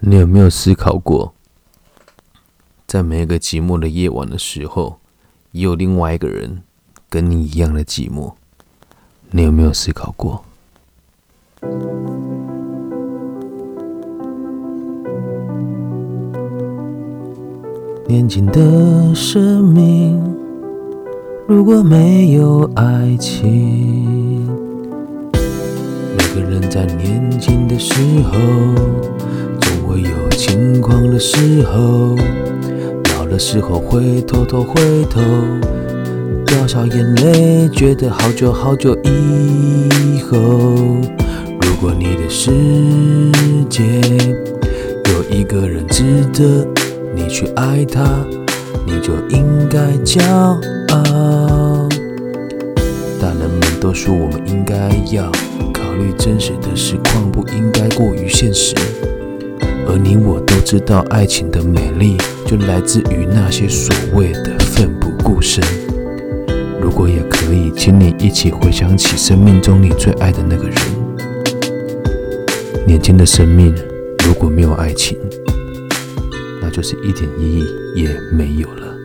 你有没有思考过，在每一个寂寞的夜晚的时候，也有另外一个人跟你一样的寂寞？你有没有思考过？年轻的生命，如果没有爱情，每个人在年轻的时候，的时候，老的时候会偷偷回头，掉下眼泪，觉得好久好久以后，如果你的世界有一个人值得。你去爱他，你就应该骄傲。大人们都说我们应该要考虑真实的实况，不应该过于现实。而你我都知道，爱情的美丽就来自于那些所谓的奋不顾身。如果也可以，请你一起回想起生命中你最爱的那个人。年轻的生命如果没有爱情，那就是一点意义也没有了。